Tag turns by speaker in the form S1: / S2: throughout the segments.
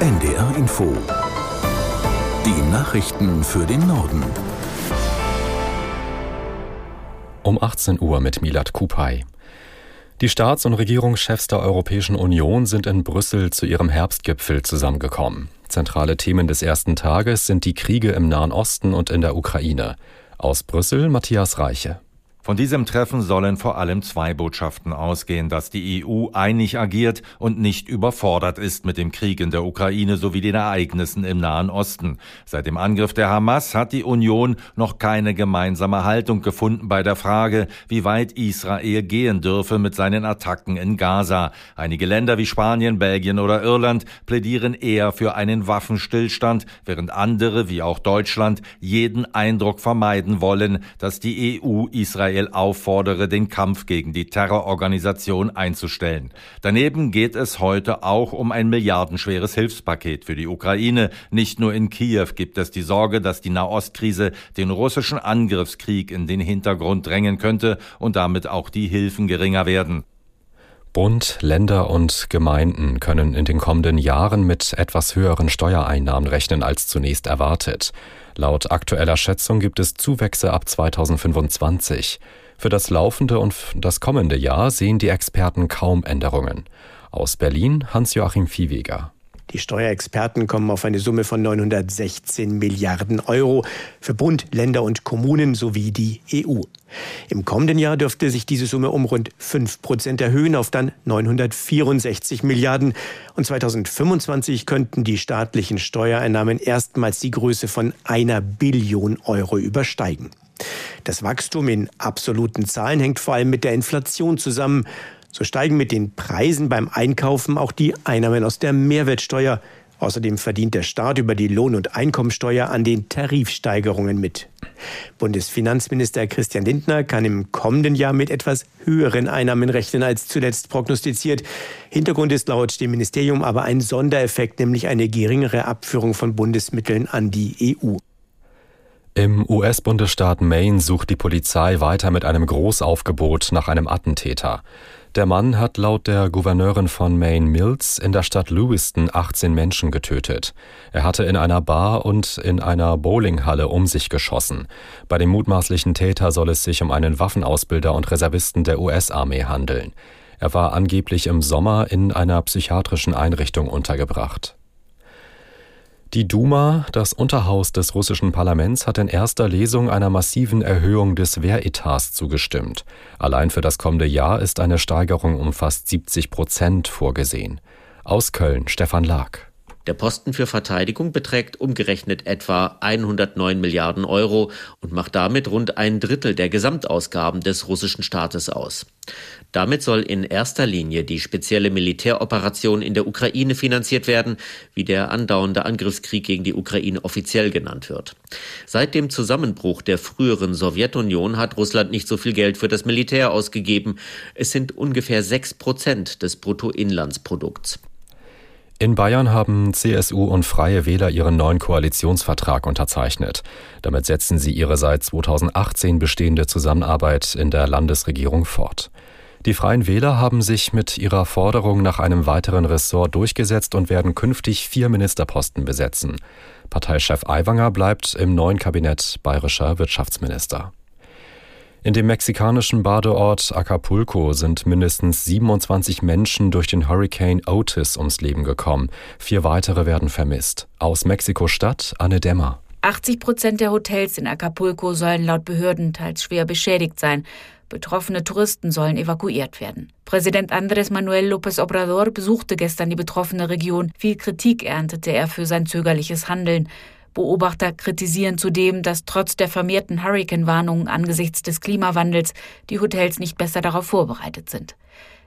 S1: NDR Info. Die Nachrichten für den Norden.
S2: Um 18 Uhr mit Milad Kupay. Die Staats- und Regierungschefs der Europäischen Union sind in Brüssel zu ihrem Herbstgipfel zusammengekommen. Zentrale Themen des ersten Tages sind die Kriege im Nahen Osten und in der Ukraine. Aus Brüssel Matthias Reiche.
S3: Von diesem Treffen sollen vor allem zwei Botschaften ausgehen, dass die EU einig agiert und nicht überfordert ist mit dem Krieg in der Ukraine sowie den Ereignissen im Nahen Osten. Seit dem Angriff der Hamas hat die Union noch keine gemeinsame Haltung gefunden bei der Frage, wie weit Israel gehen dürfe mit seinen Attacken in Gaza. Einige Länder wie Spanien, Belgien oder Irland plädieren eher für einen Waffenstillstand, während andere wie auch Deutschland jeden Eindruck vermeiden wollen, dass die EU Israel Israel auffordere, den Kampf gegen die Terrororganisation einzustellen. Daneben geht es heute auch um ein milliardenschweres Hilfspaket für die Ukraine. Nicht nur in Kiew gibt es die Sorge, dass die Nahostkrise den russischen Angriffskrieg in den Hintergrund drängen könnte und damit auch die Hilfen geringer werden.
S2: Bund, Länder und Gemeinden können in den kommenden Jahren mit etwas höheren Steuereinnahmen rechnen als zunächst erwartet. Laut aktueller Schätzung gibt es Zuwächse ab 2025. Für das laufende und das kommende Jahr sehen die Experten kaum Änderungen. Aus Berlin Hans-Joachim Viehweger.
S4: Die Steuerexperten kommen auf eine Summe von 916 Milliarden Euro für Bund, Länder und Kommunen sowie die EU. Im kommenden Jahr dürfte sich diese Summe um rund 5 Prozent erhöhen auf dann 964 Milliarden. Und 2025 könnten die staatlichen Steuereinnahmen erstmals die Größe von einer Billion Euro übersteigen. Das Wachstum in absoluten Zahlen hängt vor allem mit der Inflation zusammen. So steigen mit den Preisen beim Einkaufen auch die Einnahmen aus der Mehrwertsteuer. Außerdem verdient der Staat über die Lohn- und Einkommensteuer an den Tarifsteigerungen mit. Bundesfinanzminister Christian Lindner kann im kommenden Jahr mit etwas höheren Einnahmen rechnen als zuletzt prognostiziert. Hintergrund ist laut dem Ministerium aber ein Sondereffekt, nämlich eine geringere Abführung von Bundesmitteln an die EU.
S2: Im US-Bundesstaat Maine sucht die Polizei weiter mit einem Großaufgebot nach einem Attentäter. Der Mann hat laut der Gouverneurin von Maine Mills in der Stadt Lewiston 18 Menschen getötet. Er hatte in einer Bar und in einer Bowlinghalle um sich geschossen. Bei dem mutmaßlichen Täter soll es sich um einen Waffenausbilder und Reservisten der US-Armee handeln. Er war angeblich im Sommer in einer psychiatrischen Einrichtung untergebracht. Die Duma, das Unterhaus des russischen Parlaments, hat in erster Lesung einer massiven Erhöhung des Wehretats zugestimmt. Allein für das kommende Jahr ist eine Steigerung um fast 70 Prozent vorgesehen. Aus Köln Stefan Lag.
S5: Der Posten für Verteidigung beträgt umgerechnet etwa 109 Milliarden Euro und macht damit rund ein Drittel der Gesamtausgaben des russischen Staates aus. Damit soll in erster Linie die spezielle Militäroperation in der Ukraine finanziert werden, wie der andauernde Angriffskrieg gegen die Ukraine offiziell genannt wird. Seit dem Zusammenbruch der früheren Sowjetunion hat Russland nicht so viel Geld für das Militär ausgegeben. Es sind ungefähr sechs Prozent des Bruttoinlandsprodukts.
S2: In Bayern haben CSU und Freie Wähler ihren neuen Koalitionsvertrag unterzeichnet. Damit setzen sie ihre seit 2018 bestehende Zusammenarbeit in der Landesregierung fort. Die Freien Wähler haben sich mit ihrer Forderung nach einem weiteren Ressort durchgesetzt und werden künftig vier Ministerposten besetzen. Parteichef Aiwanger bleibt im neuen Kabinett bayerischer Wirtschaftsminister. In dem mexikanischen Badeort Acapulco sind mindestens 27 Menschen durch den Hurricane Otis ums Leben gekommen. Vier weitere werden vermisst. Aus Mexiko-Stadt Anne Dämmer.
S6: 80 Prozent der Hotels in Acapulco sollen laut Behörden teils schwer beschädigt sein. Betroffene Touristen sollen evakuiert werden. Präsident Andrés Manuel López Obrador besuchte gestern die betroffene Region. Viel Kritik erntete er für sein zögerliches Handeln. Beobachter kritisieren zudem, dass trotz der vermehrten Hurricane-Warnungen angesichts des Klimawandels die Hotels nicht besser darauf vorbereitet sind.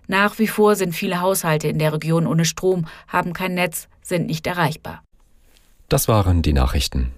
S6: Nach wie vor sind viele Haushalte in der Region ohne Strom, haben kein Netz, sind nicht erreichbar.
S2: Das waren die Nachrichten.